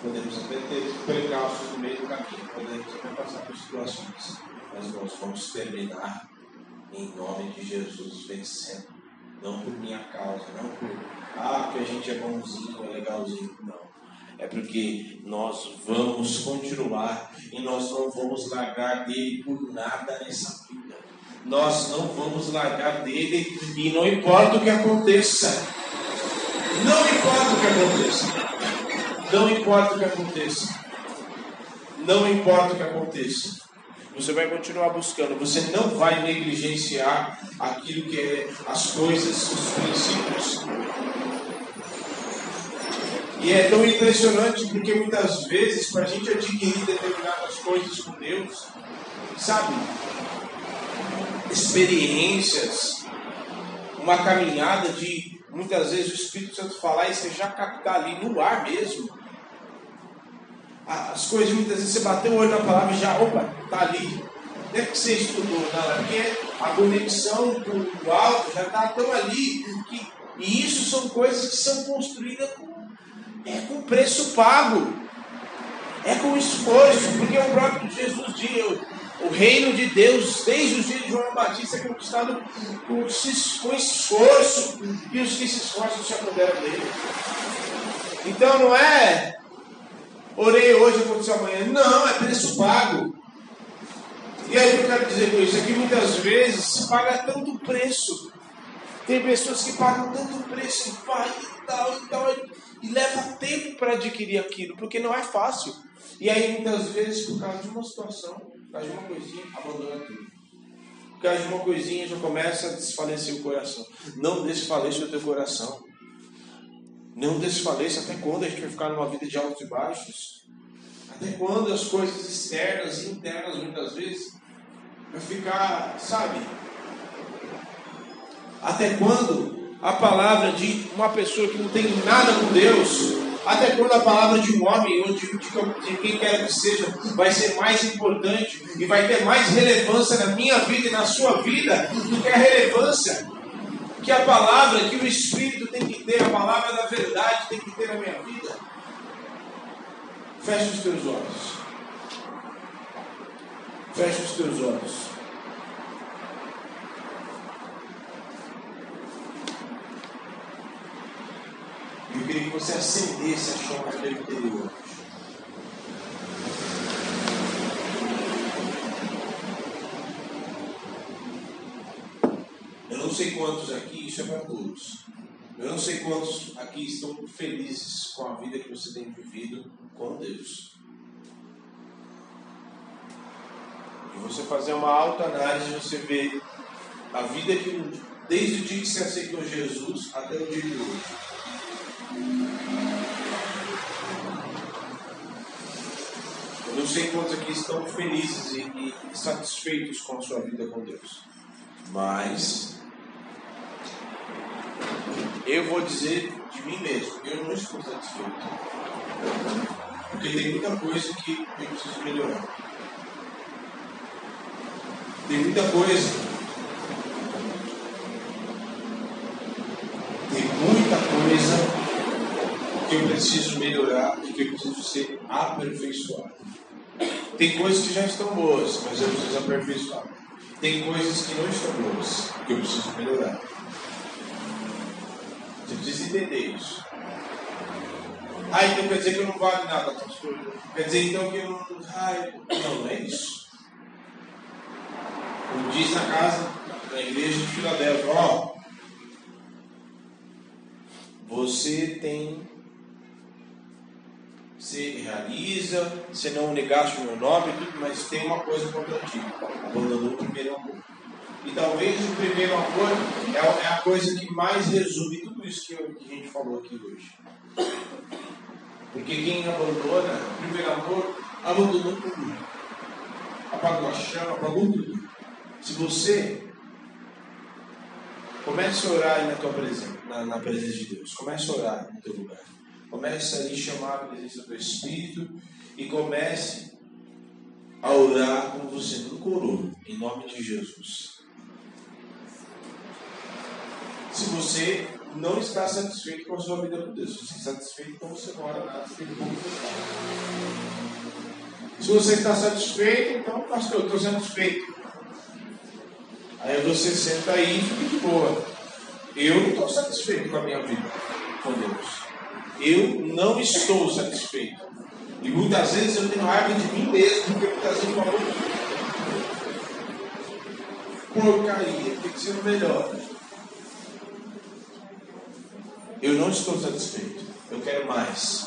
Podemos até ter precalços no meio do caminho, podemos até passar por situações, mas nós vamos terminar em nome de Jesus vencendo. Não por minha causa, não por, ah, porque a gente é bonzinho, é legalzinho, não. É porque nós vamos continuar e nós não vamos largar dele por nada nessa vida. Nós não vamos largar dele e não importa o que aconteça. Não importa o que aconteça. Não importa o que aconteça. Não importa o que aconteça. Você vai continuar buscando. Você não vai negligenciar aquilo que é as coisas, os princípios. E é tão impressionante porque muitas vezes, para a gente adquirir determinadas coisas com Deus, sabe? Experiências, uma caminhada de muitas vezes o Espírito Santo falar e você já captar ali no ar mesmo. As coisas muitas vezes você bateu o olho na palavra e já, opa, tá ali. Não é porque você estudou, é porque a conexão com o alto já está tão ali. Que, e isso são coisas que são construídas com, é, com preço pago. É com esforço, porque o próprio Jesus diz, o reino de Deus, desde os dias de João Batista, é conquistado com, com esforço, e os que se esforçam se apoderam dele. Então não é orei hoje, aconteceu amanhã. Não, é preço pago. E aí eu quero dizer com isso é que muitas vezes se paga tanto preço. Tem pessoas que pagam tanto preço e vai e tal e tal, e leva tempo para adquirir aquilo, porque não é fácil. E aí muitas vezes, por causa de uma situação, de uma coisinha, abandona tudo. Por causa de uma coisinha já começa a desfalecer o coração. Não desfaleça o teu coração. Não desfaleça até quando a gente vai ficar numa vida de altos e baixos? Até quando as coisas externas e internas, muitas vezes, vai ficar, sabe? Até quando a palavra de uma pessoa que não tem nada com Deus, até quando a palavra de um homem ou de, de, de quem quer que seja vai ser mais importante e vai ter mais relevância na minha vida e na sua vida do que a relevância que a palavra, que o Espírito tem que ter, a palavra da verdade tem que ter na minha vida. Feche os teus olhos. Feche os teus olhos. Eu queria que você acendesse a chama do interior. não sei quantos aqui, isso é para todos. Eu não sei quantos aqui estão felizes com a vida que você tem vivido com Deus. E você fazer uma autoanálise, você vê a vida que, desde o dia que você aceitou Jesus até o dia de hoje. Eu não sei quantos aqui estão felizes e, e satisfeitos com a sua vida com Deus. Mas eu vou dizer de mim mesmo, eu não estou satisfeito. Porque tem muita coisa que eu preciso melhorar. Tem muita coisa. Tem muita coisa que eu preciso melhorar e que eu preciso ser aperfeiçoado. Tem coisas que já estão boas, mas eu preciso aperfeiçoar. Tem coisas que não estão boas, que eu preciso melhorar. Você precisa entender isso. Ah, então quer dizer que eu não vale nada, pastor. Quer dizer então que eu não. Ai, não, não é isso. Como diz na casa, na igreja de Filadélfia, ó. Você tem. Você realiza, você não negaste o meu nome, mas tem uma coisa contra ti. Abandonou o primeiro amor. E talvez o primeiro amor é, é a coisa que mais resume tudo isso que, a gente falou aqui hoje. Porque quem abandona, o primeiro amor, abandonou tudo. Apagou a chama, apagou tudo. Se você comece a orar na tua presença, na, na presença de Deus, comece a orar no teu lugar. Comece a chamar a presença do Espírito e comece a orar como você orou, em nome de Jesus. se você não está satisfeito com a sua vida com Deus. Se você está satisfeito, então você não ora nada, bom Se você está satisfeito, então, pastor, eu estou satisfeito. Aí você senta aí e fica de boa. Eu não estou satisfeito com a minha vida com Deus. Eu não estou satisfeito. E muitas vezes eu tenho raiva de mim mesmo, porque muitas vezes eu falo, porcaria, tem que ser melhor. Eu não estou satisfeito. Eu quero mais.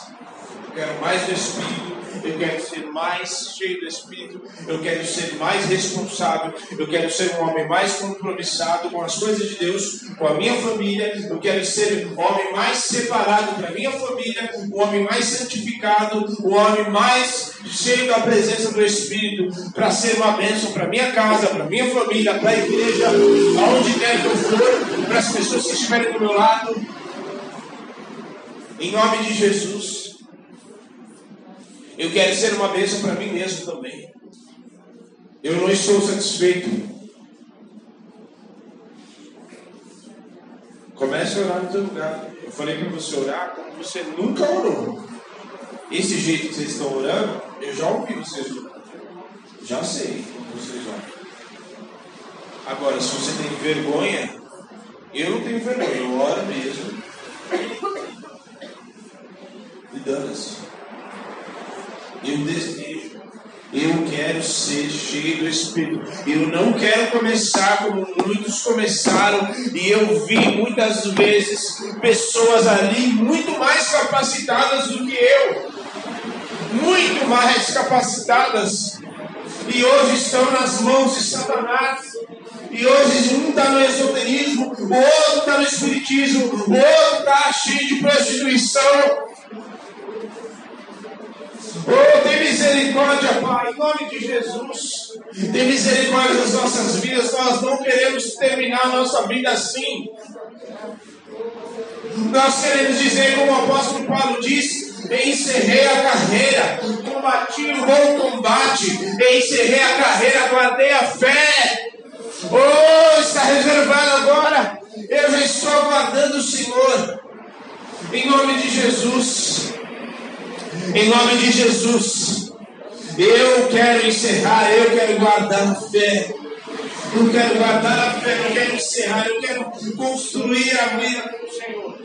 Eu quero mais do Espírito eu quero ser mais cheio do Espírito, eu quero ser mais responsável, eu quero ser um homem mais compromissado com as coisas de Deus, com a minha família, eu quero ser um homem mais separado para a minha família, um homem mais santificado, um homem mais cheio da presença do Espírito, para ser uma bênção para minha casa, para minha família, para a igreja, aonde quer que eu for, para as pessoas que estiverem do meu lado. Em nome de Jesus. Eu quero ser uma bênção para mim mesmo também. Eu não estou satisfeito. Comece a orar no seu lugar. Eu falei para você orar como você nunca orou. Esse jeito que vocês estão orando, eu já ouvi vocês orando. Já sei como vocês oram. Agora, se você tem vergonha, eu não tenho vergonha, eu oro mesmo. E dane-se. Eu desejo. Eu quero ser cheio do Espírito. Eu não quero começar como muitos começaram. E eu vi muitas vezes pessoas ali muito mais capacitadas do que eu. Muito mais capacitadas. E hoje estão nas mãos de Satanás. E hoje um está no esoterismo, o outro está no espiritismo, o outro está cheio de prostituição, Oh, tem misericórdia, Pai, em nome de Jesus. Tem misericórdia das nossas vidas. Nós não queremos terminar nossa vida assim. Nós queremos dizer, como o apóstolo Paulo disse, encerrei a carreira, combati o bom combate, encerrei a carreira, guardei a fé. Oh, está reservado agora. Eu já estou aguardando o Senhor. Em nome de Jesus. Em nome de Jesus. Eu quero encerrar, eu quero guardar a fé. Eu quero guardar a fé, eu quero encerrar, eu quero construir a vida com o Senhor.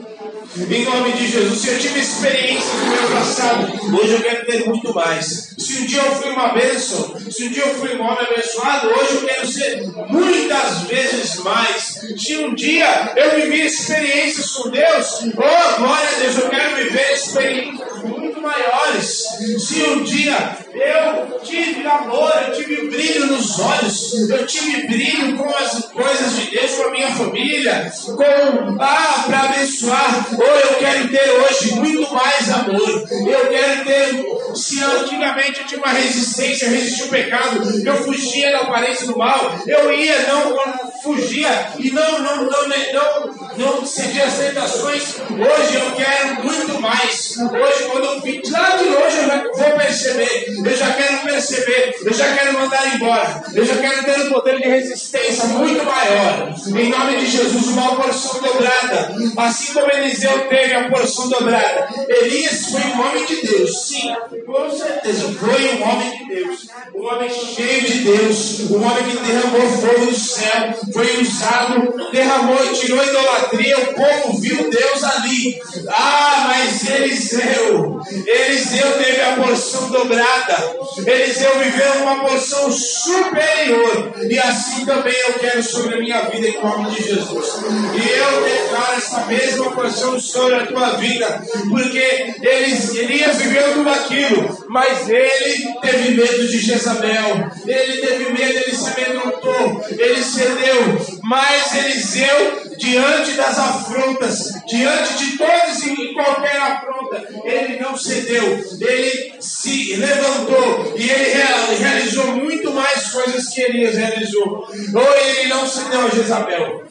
Em nome de Jesus, se eu tive experiência no meu passado, hoje eu quero ter muito mais. Se um dia eu fui uma bênção, se um dia eu fui um homem abençoado, hoje eu quero ser muitas vezes mais. Se um dia eu vivi experiências com Deus, oh glória a Deus, eu quero viver experiências muito maiores. Se um dia eu tive amor, eu tive brilho nos olhos, eu tive brilho com as coisas de Deus, com a minha família, com ah, para abençoar. Ou eu quero ter hoje muito mais amor. Eu quero ter. Se antigamente eu tinha uma resistência, resistir ao pecado, eu fugia da aparência do mal, eu ia, não fugia e não, não, não, não, não cedia as tentações. Hoje eu quero muito mais. Hoje, quando eu vim lá de longe, eu já vou perceber. Eu já quero perceber. Eu já quero mandar embora. Eu já quero ter um poder de resistência muito maior. Em nome de Jesus, uma porção dobrada. Assim como Eliseu teve a porção dobrada. Elias foi um homem de Deus. Sim, com certeza. Foi um homem de Deus. Um homem cheio de Deus. Um homem que derramou fogo do céu. Foi usado, derramou e tirou idolatria. O povo viu Deus ali. Ah, mas Eliseu. Eliseu teve a porção dobrada. Eliseu viveu uma porção superior. E assim também eu quero sobre a minha vida em nome de Jesus. E eu declaro essa mesma porção sobre a tua vida. Porque Elias viveu tudo aquilo. Mas ele teve medo de Jezabel. Ele teve medo, ele se amedrontou. Ele cedeu. Mas Eliseu, diante das afrontas, diante de todos e qualquer afronta, ele não cedeu, ele se levantou e ele realizou muito mais coisas que Elias realizou. Ou ele não cedeu a Jezabel.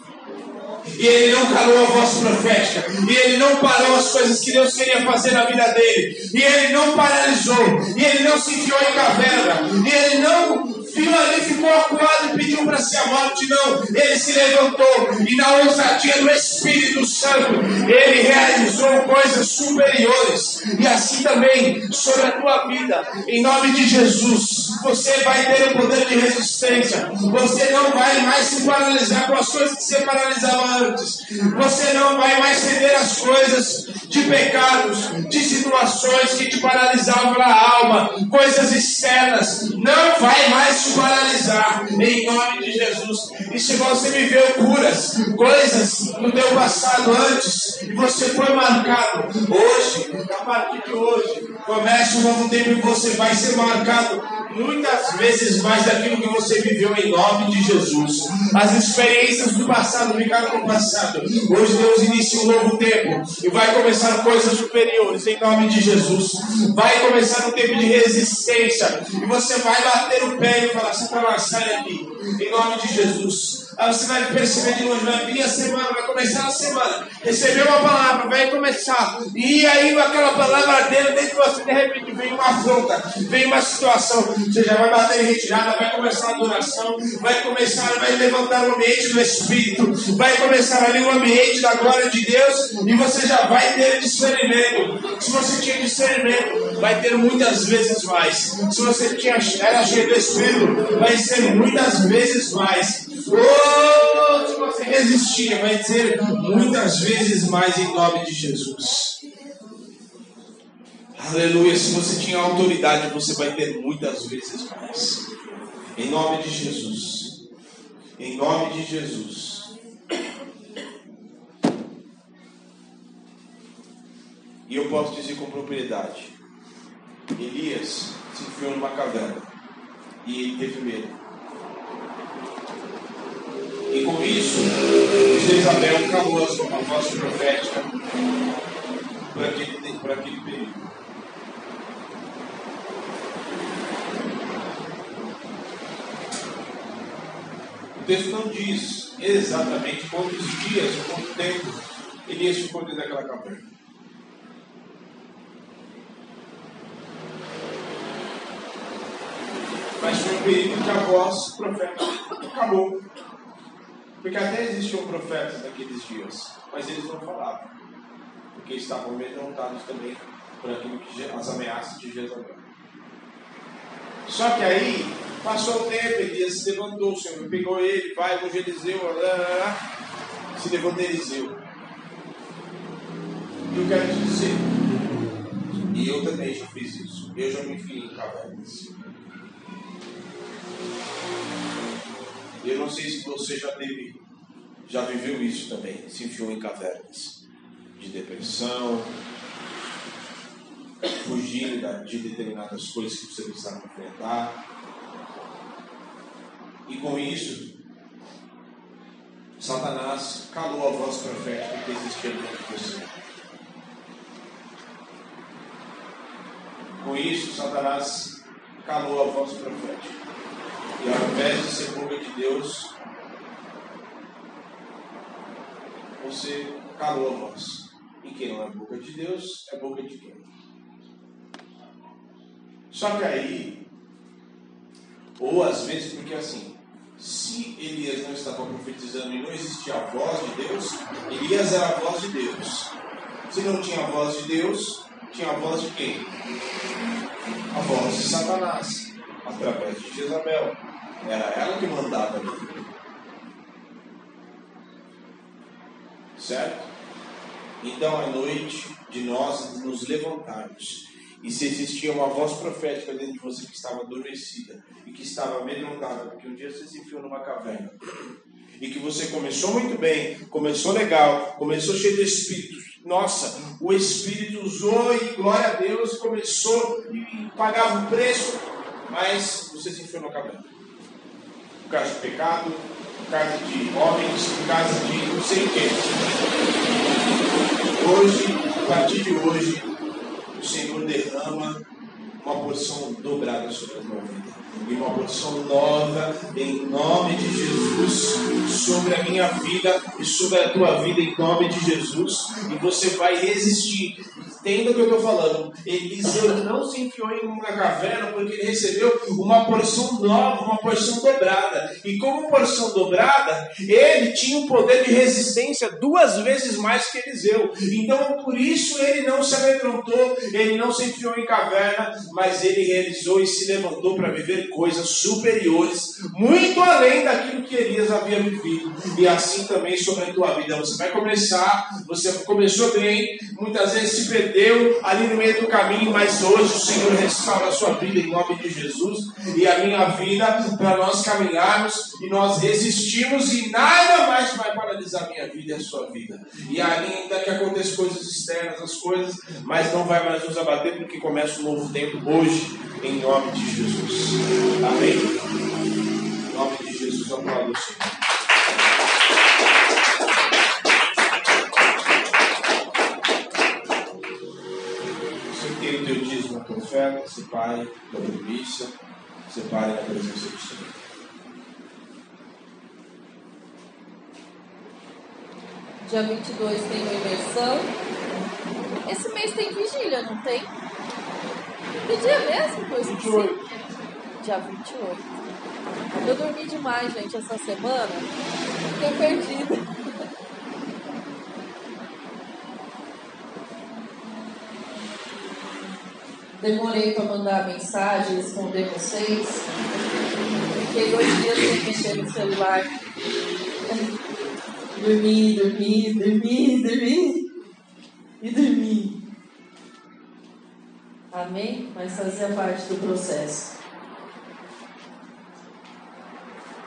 E ele não calou a voz profética. E ele não parou as coisas que Deus queria fazer na vida dele. E ele não paralisou. E ele não se enfiou em caverna. E ele não viu ali, ficou acuado e pediu para ser a morte. Não, ele se levantou e na ousadia do Espírito Santo, ele realizou coisas superiores. E assim também sobre a tua vida, em nome de Jesus. Você vai ter o poder de resistência. Você não vai mais se paralisar com as coisas que você paralisava antes. Você não vai mais ceder às coisas de pecados, de situações que te paralisavam na alma, coisas externas. Não vai mais te paralisar, em nome de Jesus. E se você viveu curas, coisas no teu passado antes, e você foi marcado, hoje, a partir de hoje, começa um novo tempo e você vai ser marcado muitas vezes mais daquilo que você viveu em nome de Jesus. As experiências do passado ficaram no passado. Hoje Deus inicia um novo tempo e vai começar coisas superiores em nome de Jesus. Vai começar um tempo de resistência e você vai bater o pé e falar: Satanás, sai daqui em nome de Jesus. Aí você vai perceber de longe, vai vir a semana, vai começar a semana. Recebeu uma palavra, vai começar. E aí aquela palavra dentro, dentro de você, de repente vem uma afronta, vem uma situação. Você já vai bater em retirada, vai começar a adoração, vai começar, vai levantar o ambiente do Espírito, vai começar ali o ambiente da glória de Deus, e você já vai ter discernimento. Se você tinha discernimento, vai ter muitas vezes mais. Se você tinha, era cheio do Espírito, vai ser muitas vezes mais. Oh, resistir, vai ser muitas vezes mais em nome de Jesus. Aleluia. Se você tinha autoridade, você vai ter muitas vezes mais. Em nome de Jesus. Em nome de Jesus. E eu posso dizer com propriedade: Elias se enfiou numa caverna e ele teve medo. E com isso, Jezabel calou a sua voz profética por aquele, por aquele período. O texto não diz exatamente quantos dias ou quanto tempo Elias ficou dentro daquela caverna. Mas foi um período que a voz profética acabou. Porque até existiam profetas naqueles dias, mas eles não falavam. Porque estavam amedrontados também por aquilo que as ameaças de Jezabel. Só que aí, passou o tempo, Elias se levantou, o Senhor pegou ele, vai, lá, se levantou Eliseu. E eu quero te dizer, e eu também já fiz isso, eu já me enfiei em cavernas. Eu não sei se você já teve, já viveu isso também, se enfiou em cavernas de depressão, fugir de determinadas coisas que você precisava enfrentar. E com isso, Satanás calou a voz profética que existia dentro de você. Com isso, Satanás calou a voz profética. E ao invés de ser boca de Deus, você calou a voz. E quem não é boca de Deus, é boca de quem? Só que aí, ou às vezes, porque assim, se Elias não estava profetizando e não existia a voz de Deus, Elias era a voz de Deus. Se não tinha a voz de Deus, tinha a voz de quem? A voz de Satanás, através de Jezabel. Era ela que mandava ali. Certo? Então é noite de nós nos levantarmos. E se existia uma voz profética dentro de você que estava adormecida e que estava amedrontada, porque um dia você se enfiou numa caverna e que você começou muito bem, começou legal, começou cheio de Espírito. Nossa, o Espírito usou e glória a Deus, começou e pagava o preço, mas você se enfiou numa caverna por causa de pecado, por causa de homens, por causa de não sei o quê. Hoje, a partir de hoje, o Senhor derrama uma porção dobrada sobre a tua vida. E uma porção nova, em nome de Jesus, sobre a minha vida e sobre a tua vida, em nome de Jesus. E você vai resistir Entenda o que eu estou falando. Eliseu não se enfiou em uma caverna porque ele recebeu uma porção nova, uma porção dobrada. E como porção dobrada, ele tinha um poder de resistência duas vezes mais que Eliseu. Então, por isso ele não se amedrontou, ele não se enfiou em caverna, mas ele realizou e se levantou para viver coisas superiores, muito além daquilo que Elias havia vivido. E assim também sobre a tua vida. Você vai começar, você começou bem, muitas vezes se perdeu ali no meio do caminho, mas hoje o Senhor restaura a sua vida em nome de Jesus e a minha vida para nós caminharmos e nós resistirmos e nada mais vai paralisar a minha vida e a sua vida. E ainda que aconteçam coisas externas, as coisas, mas não vai mais nos abater porque começa um novo tempo hoje, em nome de Jesus. Amém? Em nome de Jesus, aplaudo o Senhor. Oferta, separe da primícia, separe na presença do Senhor. Dia 22 tem uma imersão. Esse mês tem vigília, não tem? Que dia mesmo? Foi 28. Dia 28. Eu dormi demais, gente, essa semana. Fiquei perdida. Demorei para mandar mensagem, responder vocês. Fiquei dois dias sem mexer no celular. Dormi, dormi, dormi, dormi e dormi. Amém? Mas fazia parte do processo.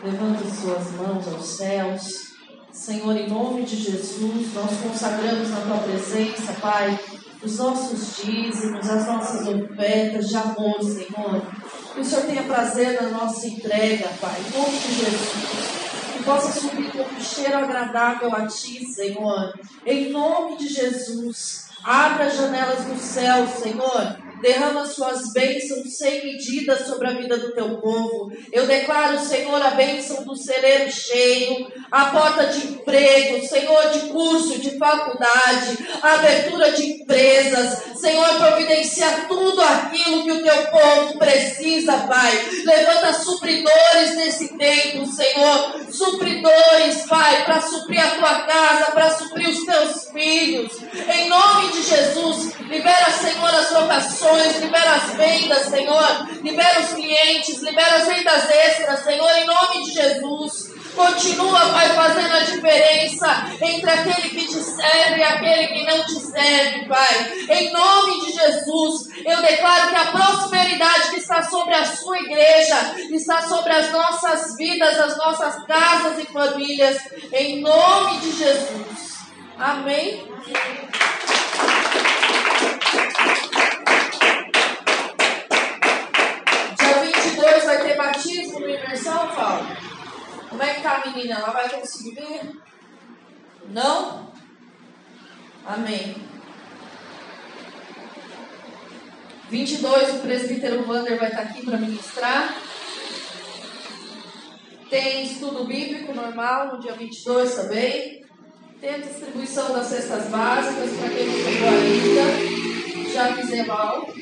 Levanta suas mãos aos céus. Senhor, em nome de Jesus, nós consagramos na tua presença, Pai, os nossos dízimos, as nossas ofertas de amor, Senhor. Que o Senhor tenha prazer na nossa entrega, Pai, em nome de Jesus que possa subir como um cheiro agradável a Ti, Senhor. Em nome de Jesus, abra as janelas do céu, Senhor derrama suas bênçãos sem medida sobre a vida do teu povo. Eu declaro, Senhor, a bênção do celeiro cheio, a porta de emprego, Senhor, de curso, de faculdade, a abertura de empresas. Senhor, providencia tudo aquilo que o teu povo precisa, Pai. Levanta supridores nesse tempo, Senhor. Supridores, Pai, para suprir a tua casa, para suprir os teus filhos. Em nome de Jesus, libera, Senhor, as vocações libera as vendas, Senhor. Libera os clientes, libera as vendas extras, Senhor, em nome de Jesus. Continua, Pai, fazendo a diferença entre aquele que te serve e aquele que não te serve, Pai. Em nome de Jesus, eu declaro que a prosperidade que está sobre a sua igreja está sobre as nossas vidas, as nossas casas e famílias. Em nome de Jesus. Amém. vai ter batismo no imersão, Paulo? Como é que tá a menina? Ela vai conseguir vir? Não? Amém. 22, o presbítero Wander vai estar aqui para ministrar. Tem estudo bíblico normal no dia 22 também. Tem a distribuição das cestas básicas para quem não pegou ainda. Já avisei mal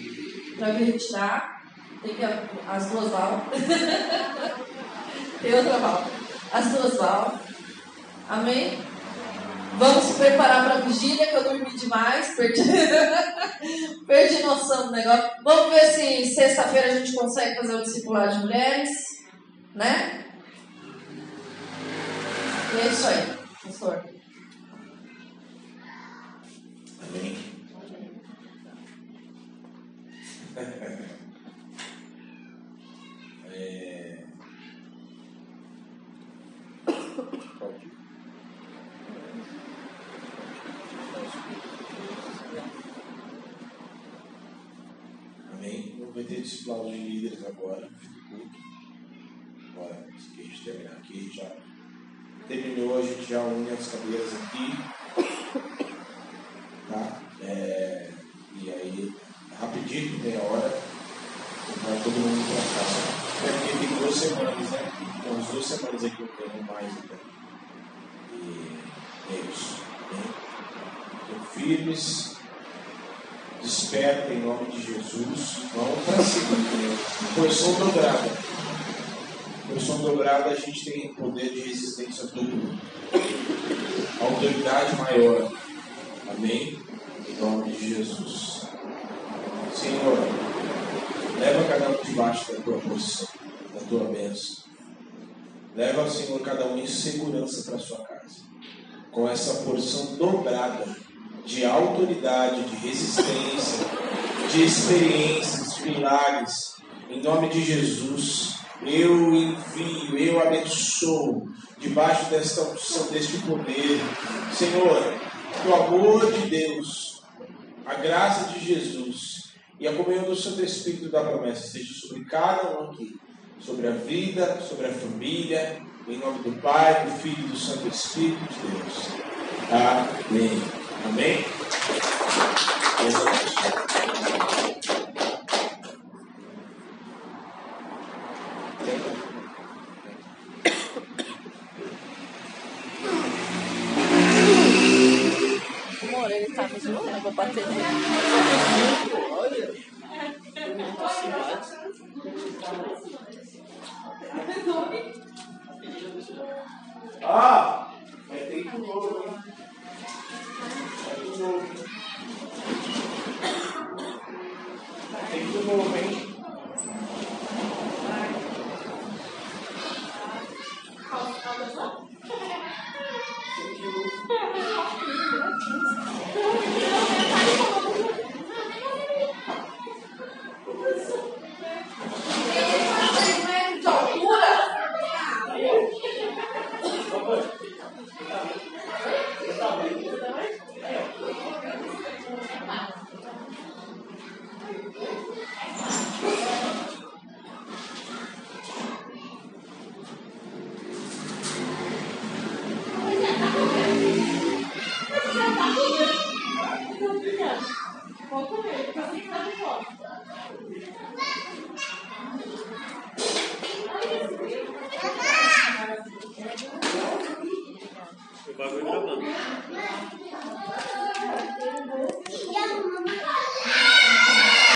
para vir retirar. Tem que as duas Val. Tem outra Val. As duas Val. Amém? Vamos se preparar para a vigília, que eu dormi demais, perdi, perdi noção do negócio. Vamos ver se sexta-feira a gente consegue fazer o discipulado de mulheres, né? E é isso aí, pastor. Amém. É... Amém. Não vai ter discipulado de líderes agora. Agora, se a gente terminar aqui, já terminou, a gente já une as cadeiras aqui. Tá? É... E aí, rapidinho, meia hora, vai todo mundo para casa. É porque tem duas semanas, né? Então, as duas semanas aqui eu tenho mais então. E é isso. Né? Então, firmes, desperta em nome de Jesus. Vamos para cima. Posição dobrada. Posição dobrada, a gente tem poder de resistência duplo. Autoridade maior. Amém? Em nome de Jesus. Senhor, leva cada um de debaixo da tua porção, da tua bênção. Leva, Senhor, cada um em segurança para sua casa, com essa porção dobrada de autoridade, de resistência, de experiências, de milagres. Em nome de Jesus, eu envio, eu abençoo, debaixo desta unção, deste poder. Senhor, o amor de Deus, a graça de Jesus e a comunhão do Santo Espírito da promessa seja sobre cada um aqui sobre a vida, sobre a família, em nome do Pai, do Filho e do Santo Espírito de Deus. Amém. Amém?